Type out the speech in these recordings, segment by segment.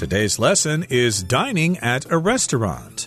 Today's lesson is dining at a restaurant.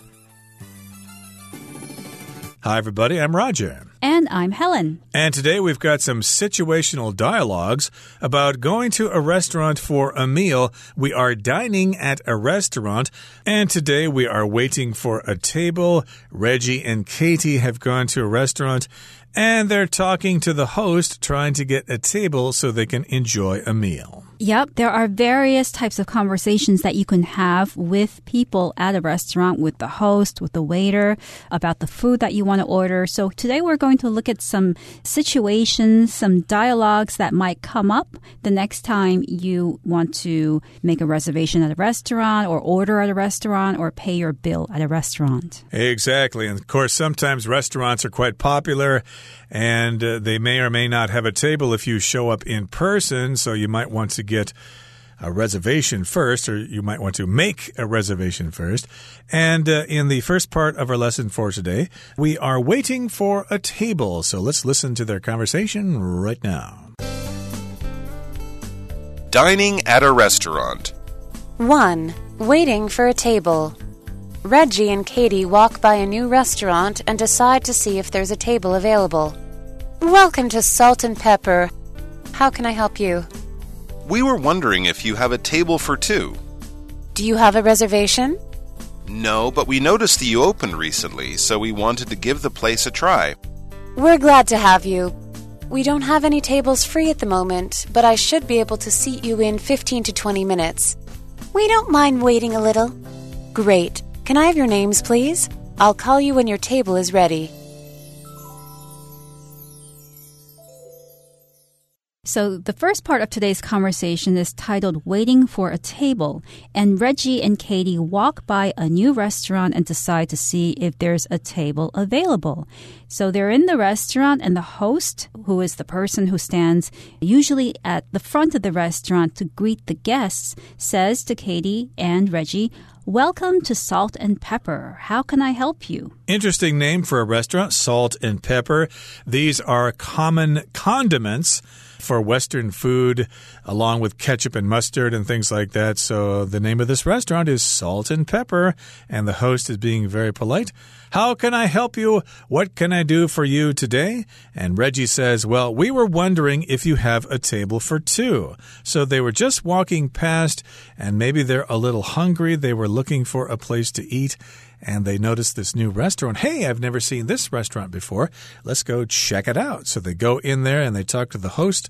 Hi, everybody, I'm Roger. And I'm Helen. And today we've got some situational dialogues about going to a restaurant for a meal. We are dining at a restaurant, and today we are waiting for a table. Reggie and Katie have gone to a restaurant, and they're talking to the host, trying to get a table so they can enjoy a meal. Yep, there are various types of conversations that you can have with people at a restaurant, with the host, with the waiter, about the food that you want to order. So today we're going to look at some situations, some dialogues that might come up the next time you want to make a reservation at a restaurant or order at a restaurant or pay your bill at a restaurant. Exactly. And of course, sometimes restaurants are quite popular and uh, they may or may not have a table if you show up in person. So you might want to a reservation first, or you might want to make a reservation first. And uh, in the first part of our lesson for today, we are waiting for a table. So let's listen to their conversation right now. Dining at a restaurant. 1. Waiting for a table. Reggie and Katie walk by a new restaurant and decide to see if there's a table available. Welcome to Salt and Pepper. How can I help you? We were wondering if you have a table for two. Do you have a reservation? No, but we noticed that you opened recently, so we wanted to give the place a try. We're glad to have you. We don't have any tables free at the moment, but I should be able to seat you in 15 to 20 minutes. We don't mind waiting a little. Great. Can I have your names, please? I'll call you when your table is ready. So, the first part of today's conversation is titled Waiting for a Table. And Reggie and Katie walk by a new restaurant and decide to see if there's a table available. So, they're in the restaurant, and the host, who is the person who stands usually at the front of the restaurant to greet the guests, says to Katie and Reggie, Welcome to Salt and Pepper. How can I help you? Interesting name for a restaurant, Salt and Pepper. These are common condiments for Western food, along with ketchup and mustard and things like that. So the name of this restaurant is Salt and Pepper, and the host is being very polite. How can I help you? What can I do for you today? And Reggie says, Well, we were wondering if you have a table for two. So they were just walking past, and maybe they're a little hungry. They were looking for a place to eat and they notice this new restaurant. Hey, I've never seen this restaurant before. Let's go check it out. So they go in there and they talk to the host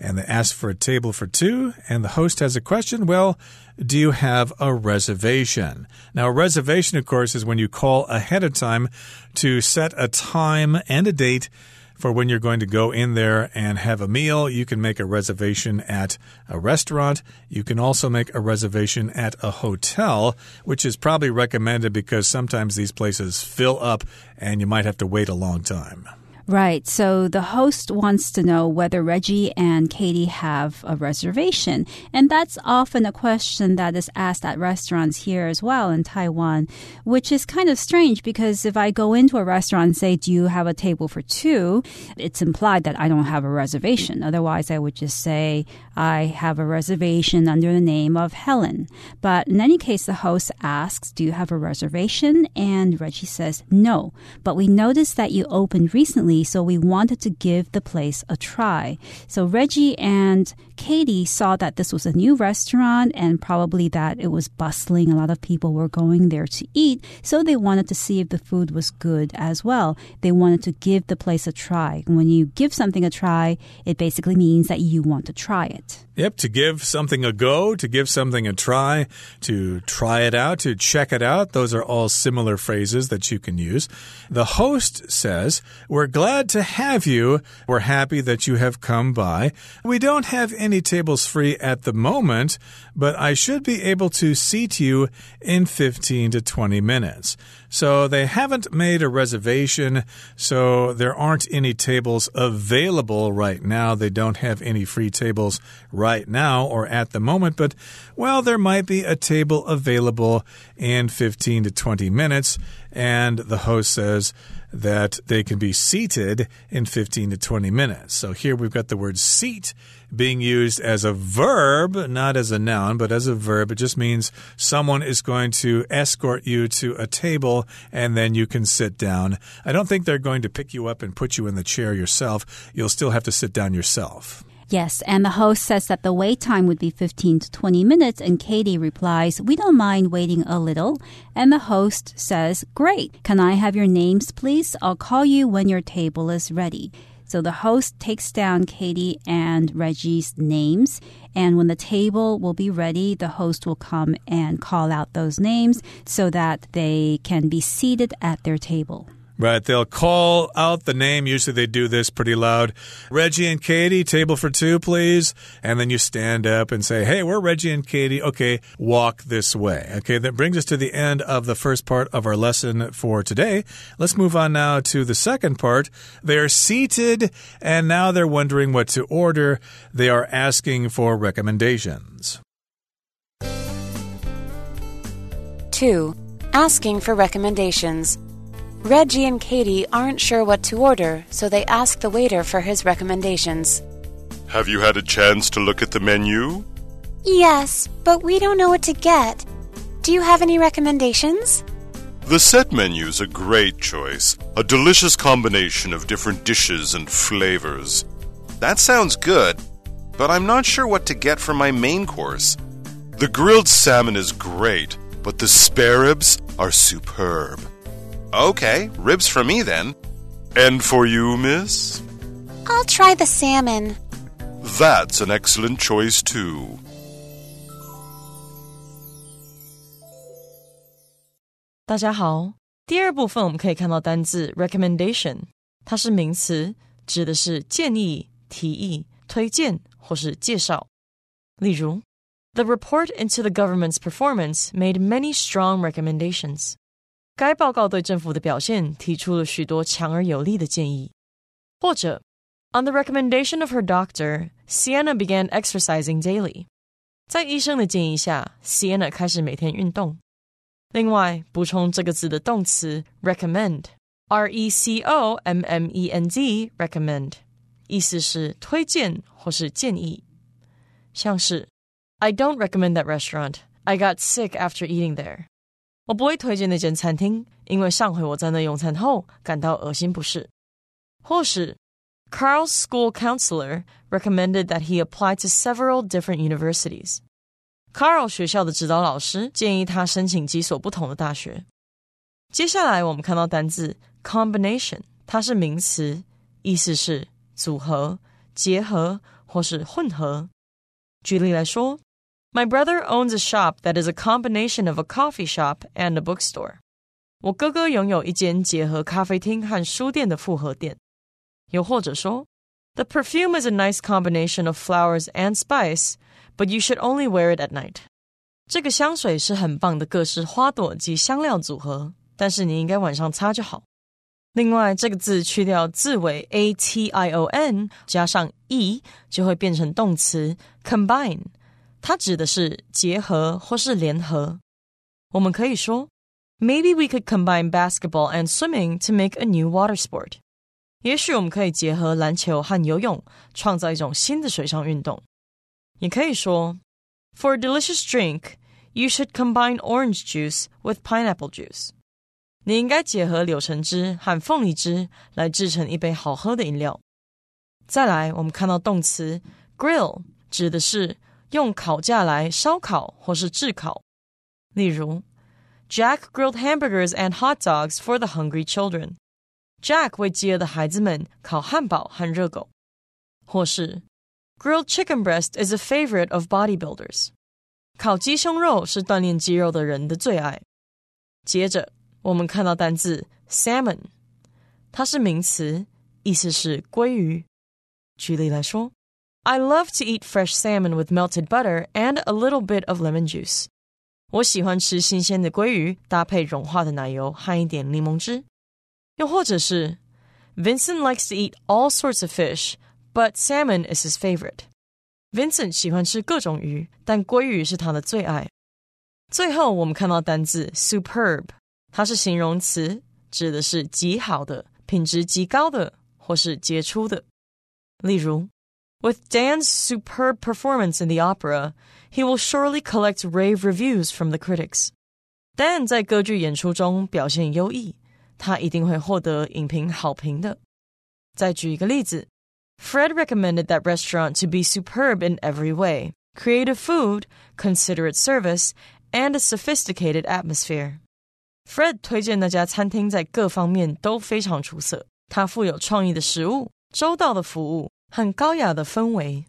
and they ask for a table for two. And the host has a question. Well, do you have a reservation? Now, a reservation, of course, is when you call ahead of time to set a time and a date for when you're going to go in there and have a meal. You can make a reservation at a restaurant. You can also make a reservation at a hotel, which is probably recommended because sometimes these places fill up and you might have to wait a long time. Right. So the host wants to know whether Reggie and Katie have a reservation. And that's often a question that is asked at restaurants here as well in Taiwan, which is kind of strange because if I go into a restaurant and say, Do you have a table for two? It's implied that I don't have a reservation. Otherwise, I would just say, I have a reservation under the name of Helen. But in any case, the host asks, Do you have a reservation? And Reggie says, No. But we noticed that you opened recently so we wanted to give the place a try. So Reggie and Katie saw that this was a new restaurant and probably that it was bustling. A lot of people were going there to eat. So they wanted to see if the food was good as well. They wanted to give the place a try. When you give something a try, it basically means that you want to try it. Yep, to give something a go, to give something a try, to try it out, to check it out. Those are all similar phrases that you can use. The host says, We're glad to have you. We're happy that you have come by. We don't have any tables free at the moment, but I should be able to seat you in 15 to 20 minutes. So they haven't made a reservation, so there aren't any tables available right now. They don't have any free tables right now or at the moment, but well, there might be a table available in 15 to 20 minutes. And the host says, that they can be seated in 15 to 20 minutes. So here we've got the word seat being used as a verb, not as a noun, but as a verb. It just means someone is going to escort you to a table and then you can sit down. I don't think they're going to pick you up and put you in the chair yourself. You'll still have to sit down yourself. Yes, and the host says that the wait time would be 15 to 20 minutes, and Katie replies, We don't mind waiting a little. And the host says, Great. Can I have your names, please? I'll call you when your table is ready. So the host takes down Katie and Reggie's names, and when the table will be ready, the host will come and call out those names so that they can be seated at their table. Right. They'll call out the name. Usually they do this pretty loud. Reggie and Katie, table for two, please. And then you stand up and say, Hey, we're Reggie and Katie. Okay, walk this way. Okay, that brings us to the end of the first part of our lesson for today. Let's move on now to the second part. They're seated and now they're wondering what to order. They are asking for recommendations. 2. Asking for recommendations. Reggie and Katie aren't sure what to order, so they ask the waiter for his recommendations. Have you had a chance to look at the menu? Yes, but we don't know what to get. Do you have any recommendations? The set menu's a great choice, a delicious combination of different dishes and flavors. That sounds good, but I'm not sure what to get for my main course. The grilled salmon is great, but the spare ribs are superb. Okay, ribs for me then. And for you, miss? I'll try the salmon. That's an excellent choice, too. 大家好，第二部分我们可以看到单字 recommendation，它是名词，指的是建议、提议、推荐或是介绍。例如，The report into the government's performance made many strong recommendations. 该报告对政府的表现提出了许多强而有力的建议。或者，On the recommendation of her doctor, Sienna began exercising daily。在医生的建议下，Sienna 开始每天运动。另外，补充这个字的动词 recommend，r e c o m m e n d，recommend，意思是推荐或是建议。像是，I don't recommend that restaurant. I got sick after eating there. 我不会推荐那间餐厅，因为上回我在那用餐后感到恶心不适。或是 Carl's school counselor recommended that he apply to several different universities. Carl 学校的指导老师建议他申请几所不同的大学。接下来我们看到单字 combination，它是名词，意思是组合、结合或是混合。举例来说。my brother owns a shop that is a combination of a coffee shop and a bookstore. 我哥哥拥有一间结合咖啡厅和书店的复合店。又或者说，The perfume is a nice combination of flowers and spice, but you should only wear it at night. 这个香水是很棒的各式花朵及香料组合，但是你应该晚上擦就好。另外，这个字去掉字尾 a t i o n，加上 e，就会变成动词 combine。 它指的是结合或是联合。我们可以说，Maybe we could combine basketball and swimming to make a new water sport。也许我们可以结合篮球和游泳，创造一种新的水上运动。也可以说，For a delicious drink, you should combine orange juice with pineapple juice。你应该结合柳橙汁和凤梨汁来制成一杯好喝的饮料。再来，我们看到动词 grill 指的是 用烤架来烧烤或是炙烤。例如，Jack grilled hamburgers and hot dogs for the hungry children。Jack 为饥饿的孩子们烤汉堡和热狗。或是，Grilled chicken breast is a favorite of bodybuilders。烤鸡胸肉是锻炼肌肉的人的最爱。接着，我们看到单字 salmon，它是名词，意思是鲑鱼。举例来说。 I love to eat fresh salmon with melted butter and a little bit of lemon juice. 我喜欢吃新鲜的鲑鱼，搭配融化的奶油和一点柠檬汁。又或者是，Vincent likes to eat all sorts of fish, but salmon is his favorite. Vincent 喜欢吃各种鱼，但鲑鱼是他的最爱。最后，我们看到单字 superb，它是形容词，指的是极好的、品质极高的或是杰出的。例如 ，With Dan's superb performance in the opera, he will surely collect rave reviews from the critics. Dan 在歌剧演出中表现优异，他一定会获得影评好评的。再举一个例子，Fred recommended that restaurant to be superb in every way: creative food, considerate service, and a sophisticated atmosphere. Fred 推荐那家餐厅在各方面都非常出色，它富有创意的食物、周到的服务 和高雅的氛围。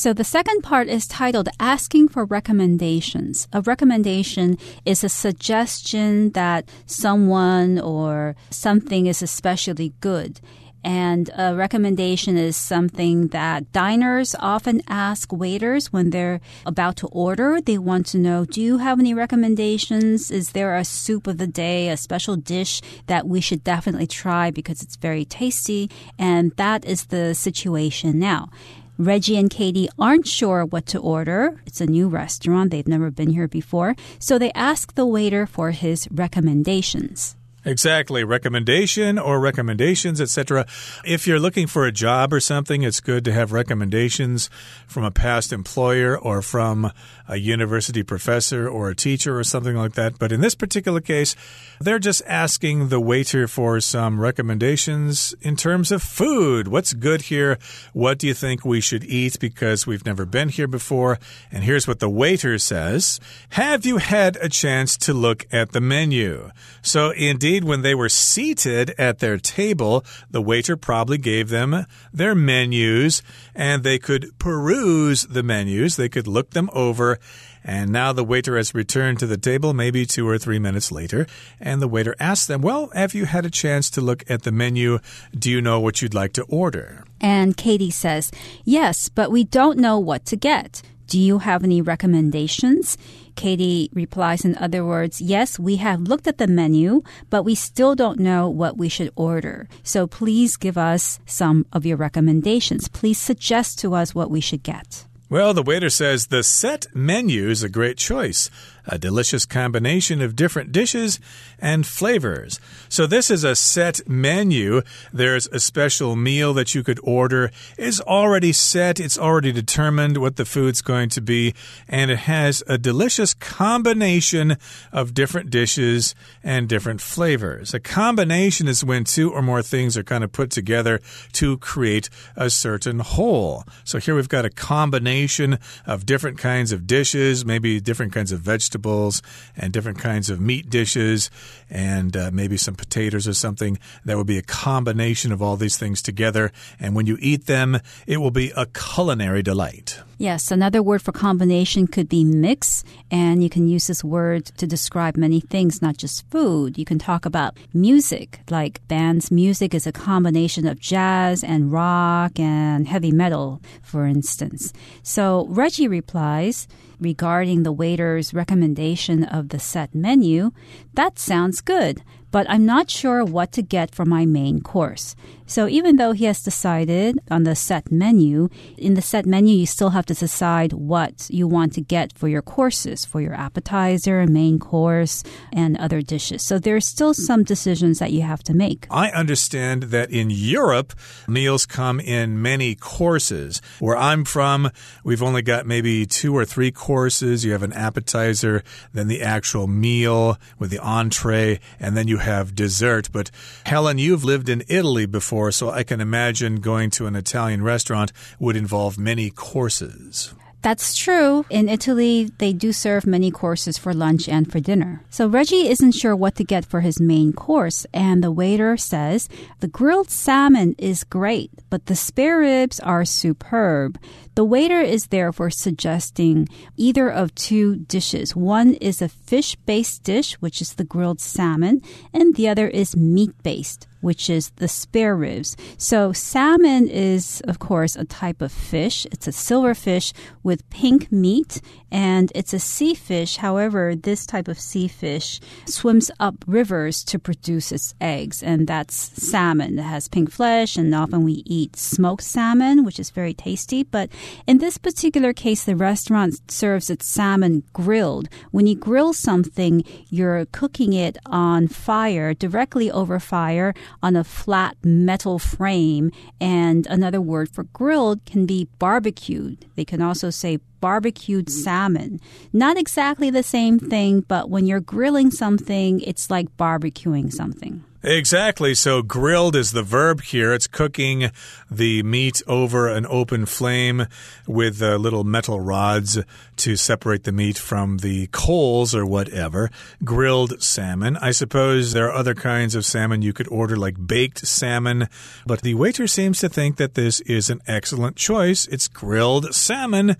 So the second part is titled Asking for Recommendations. A recommendation is a suggestion that someone or something is especially good. And a recommendation is something that diners often ask waiters when they're about to order. They want to know, do you have any recommendations? Is there a soup of the day, a special dish that we should definitely try because it's very tasty? And that is the situation now. Reggie and Katie aren't sure what to order. It's a new restaurant. They've never been here before. So they ask the waiter for his recommendations. Exactly. Recommendation or recommendations, etc. If you're looking for a job or something, it's good to have recommendations from a past employer or from a university professor or a teacher or something like that. But in this particular case, they're just asking the waiter for some recommendations in terms of food. What's good here? What do you think we should eat because we've never been here before? And here's what the waiter says Have you had a chance to look at the menu? So, indeed, when they were seated at their table, the waiter probably gave them their menus and they could peruse the menus, they could look them over. And now the waiter has returned to the table, maybe two or three minutes later. And the waiter asks them, Well, have you had a chance to look at the menu? Do you know what you'd like to order? And Katie says, Yes, but we don't know what to get. Do you have any recommendations? Katie replies, in other words, yes, we have looked at the menu, but we still don't know what we should order. So please give us some of your recommendations. Please suggest to us what we should get. Well, the waiter says the set menu is a great choice a delicious combination of different dishes and flavors. So, this is a set menu. There's a special meal that you could order. It's already set, it's already determined what the food's going to be, and it has a delicious combination of different dishes and different flavors. A combination is when two or more things are kind of put together to create a certain whole. So, here we've got a combination of different kinds of dishes, maybe different kinds of vegetables vegetables and different kinds of meat dishes and uh, maybe some potatoes or something. That would be a combination of all these things together. And when you eat them, it will be a culinary delight. Yes, another word for combination could be mix, and you can use this word to describe many things, not just food. You can talk about music, like band's music is a combination of jazz and rock and heavy metal, for instance. So Reggie replies, regarding the waiter's recommendation of the set menu, that sounds good but I'm not sure what to get for my main course. So even though he has decided on the set menu, in the set menu, you still have to decide what you want to get for your courses, for your appetizer, main course, and other dishes. So there's still some decisions that you have to make. I understand that in Europe, meals come in many courses. Where I'm from, we've only got maybe two or three courses. You have an appetizer, then the actual meal with the entree, and then you have dessert. But Helen, you've lived in Italy before, so I can imagine going to an Italian restaurant would involve many courses. That's true. In Italy, they do serve many courses for lunch and for dinner. So Reggie isn't sure what to get for his main course, and the waiter says the grilled salmon is great, but the spare ribs are superb. The waiter is therefore suggesting either of two dishes. One is a fish based dish, which is the grilled salmon, and the other is meat based which is the spare ribs. So salmon is, of course, a type of fish. It's a silverfish with pink meat and it's a sea fish. However, this type of sea fish swims up rivers to produce its eggs, and that's salmon. It has pink flesh, and often we eat smoked salmon, which is very tasty. But in this particular case, the restaurant serves its salmon grilled. When you grill something, you're cooking it on fire, directly over fire, on a flat metal frame. And another word for grilled can be barbecued. They can also say barbecued salmon. Not exactly the same thing, but when you're grilling something, it's like barbecuing something. Exactly. So grilled is the verb here. It's cooking the meat over an open flame with uh, little metal rods to separate the meat from the coals or whatever. Grilled salmon. I suppose there are other kinds of salmon you could order, like baked salmon, but the waiter seems to think that this is an excellent choice. It's grilled salmon.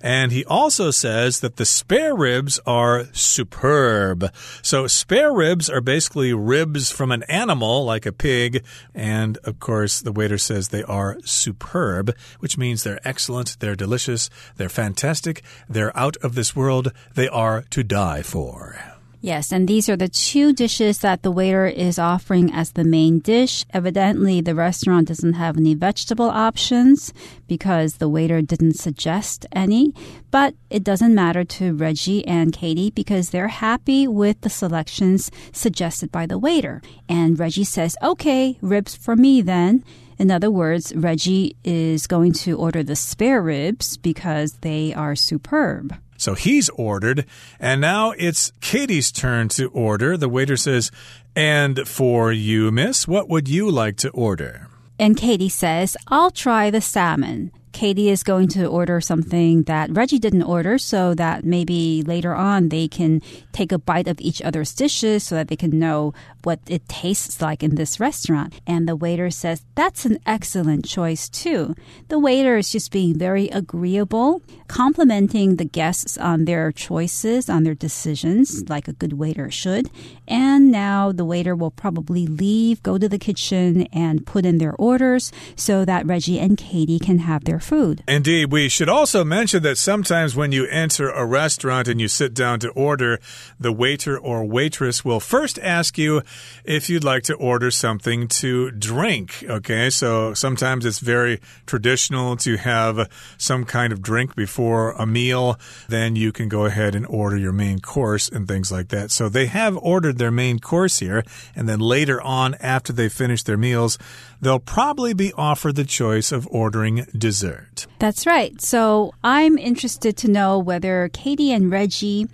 And he also says that the spare ribs are superb. So, spare ribs are basically ribs from an animal, like a pig. And of course, the waiter says they are superb, which means they're excellent, they're delicious, they're fantastic, they're out of this world, they are to die for. Yes, and these are the two dishes that the waiter is offering as the main dish. Evidently, the restaurant doesn't have any vegetable options because the waiter didn't suggest any. But it doesn't matter to Reggie and Katie because they're happy with the selections suggested by the waiter. And Reggie says, okay, ribs for me then. In other words, Reggie is going to order the spare ribs because they are superb. So he's ordered, and now it's Katie's turn to order. The waiter says, And for you, miss, what would you like to order? And Katie says, I'll try the salmon. Katie is going to order something that Reggie didn't order so that maybe later on they can take a bite of each other's dishes so that they can know what it tastes like in this restaurant. And the waiter says, That's an excellent choice, too. The waiter is just being very agreeable, complimenting the guests on their choices, on their decisions, like a good waiter should. And now the waiter will probably leave, go to the kitchen, and put in their orders so that Reggie and Katie can have their food. Indeed. We should also mention that sometimes when you enter a restaurant and you sit down to order, the waiter or waitress will first ask you if you'd like to order something to drink. Okay, so sometimes it's very traditional to have some kind of drink before a meal. Then you can go ahead and order your main course and things like that. So they have ordered their main course here, and then later on, after they finish their meals, they'll probably be offered the choice of ordering dessert. That's right. So I'm interested to know whether Katie and Reggie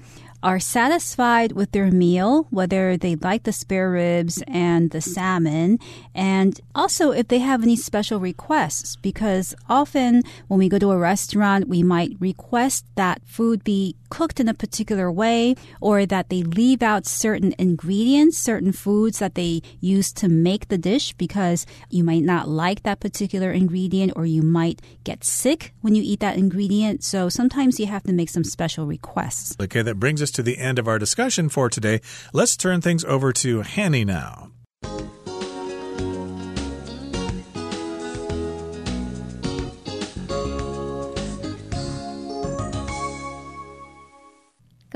are satisfied with their meal, whether they like the spare ribs and the salmon, and also if they have any special requests, because often when we go to a restaurant, we might request that food be cooked in a particular way or that they leave out certain ingredients, certain foods that they use to make the dish because you might not like that particular ingredient or you might get sick when you eat that ingredient. So sometimes you have to make some special requests. Okay, that brings us to the end of our discussion for today. Let's turn things over to Hanny now.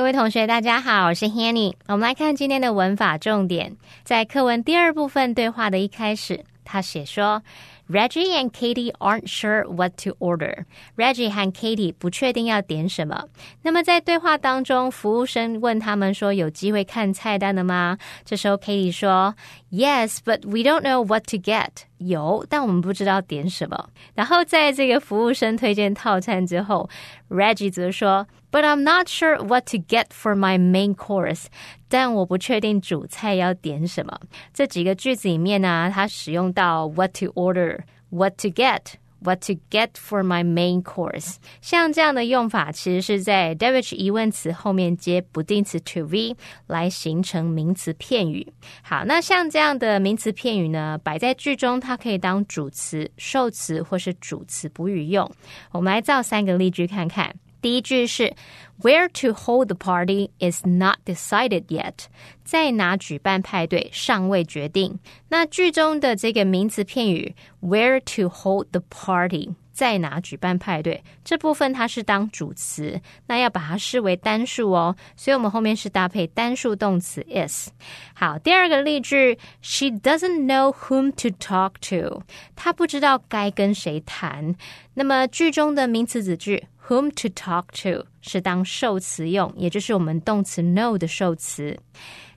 各位同学，大家好，我是 Hanny。我们来看今天的文法重点，在课文第二部分对话的一开始，他写说。Reggie and Katie aren't sure what to order. Reggie 和 Katie 不确定要点什么。那么在对话当中，服务生问他们说：“有机会看菜单的吗？”这时候 Katie 说 ：“Yes, but we don't know what to get.” 有，但我们不知道点什么。然后在这个服务生推荐套餐之后，Reggie 则说：“But I'm not sure what to get for my main course。”但我不确定主菜要点什么。这几个句子里面呢，它使用到 what to order、what to get。 What to get for my main course？像这样的用法，其实是在 Devich 疑问词后面接不定词 to be 来形成名词片语。好，那像这样的名词片语呢，摆在句中，它可以当主词、受词或是主词补语用。我们来造三个例句看看。第一句是 Where to hold the party is not decided yet，在哪举办派对尚未决定。那句中的这个名词片语 Where to hold the party。在哪举办派对？这部分它是当主词，那要把它视为单数哦，所以我们后面是搭配单数动词 is。好，第二个例句，She doesn't know whom to talk to，她不知道该跟谁谈。那么句中的名词子句 whom to talk to 是当受词用，也就是我们动词 know 的受词。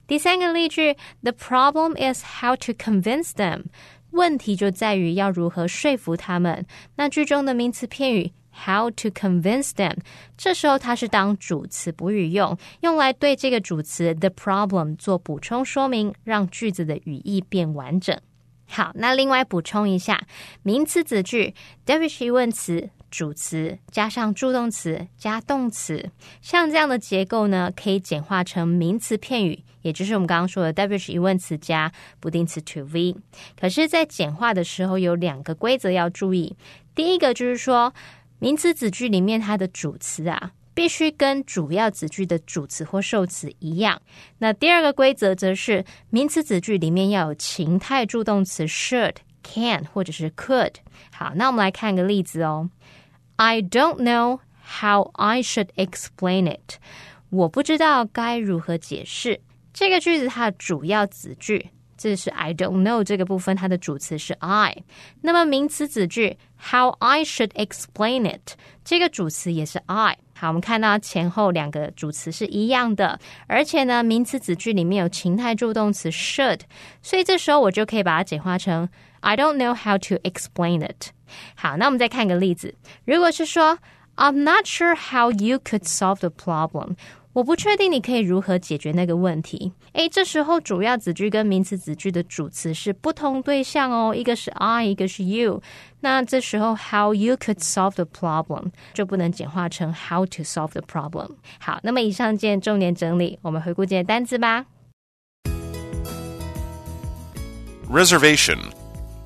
第三个例句，The problem is how to convince them。问题就在于要如何说服他们。那句中的名词片语 how to convince them，这时候它是当主词补语用，用来对这个主词 the problem 做补充说明，让句子的语义变完整。好，那另外补充一下，名词子句 David 疑问词。主词加上助动词加动词，像这样的结构呢，可以简化成名词片语，也就是我们刚刚说的 W 疑问词加不定词 to V。可是，在简化的时候有两个规则要注意。第一个就是说，名词子句里面它的主词啊，必须跟主要子句的主词或受词一样。那第二个规则则是，名词子句里面要有情态助动词 should、can 或者是 could。好，那我们来看个例子哦。I don't know how I should explain it。我不知道该如何解释这个句子。它的主要子句，这是 I don't know 这个部分，它的主词是 I。那么名词子句 how I should explain it，这个主词也是 I。好，我们看到前后两个主词是一样的，而且呢，名词子句里面有情态助动词 should，所以这时候我就可以把它简化成 I don't know how to explain it。 好，那我们再看个例子。如果是说 I'm not sure how you could solve the problem，我不确定你可以如何解决那个问题。诶，这时候主要子句跟名词子句的主词是不同对象哦，一个是 I，一个是 you。那这时候 how you could solve the problem 就不能简化成 how to solve the problem。好，那么以上件重点整理，我们回顾这些单词吧。Reservation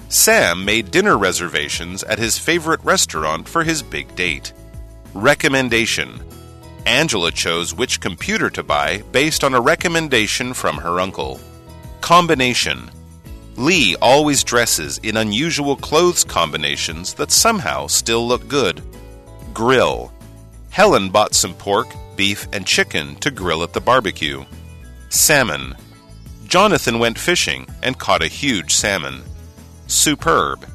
Sam made dinner reservations at his favorite restaurant for his big date. Recommendation Angela chose which computer to buy based on a recommendation from her uncle. Combination Lee always dresses in unusual clothes combinations that somehow still look good. Grill Helen bought some pork, beef, and chicken to grill at the barbecue. Salmon Jonathan went fishing and caught a huge salmon superb.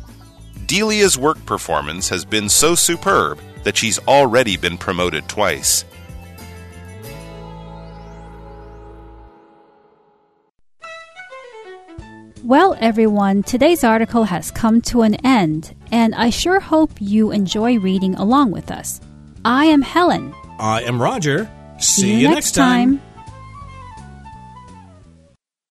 Delia's work performance has been so superb that she's already been promoted twice. Well, everyone, today's article has come to an end, and I sure hope you enjoy reading along with us. I am Helen. I am Roger. See, See you, next time. time.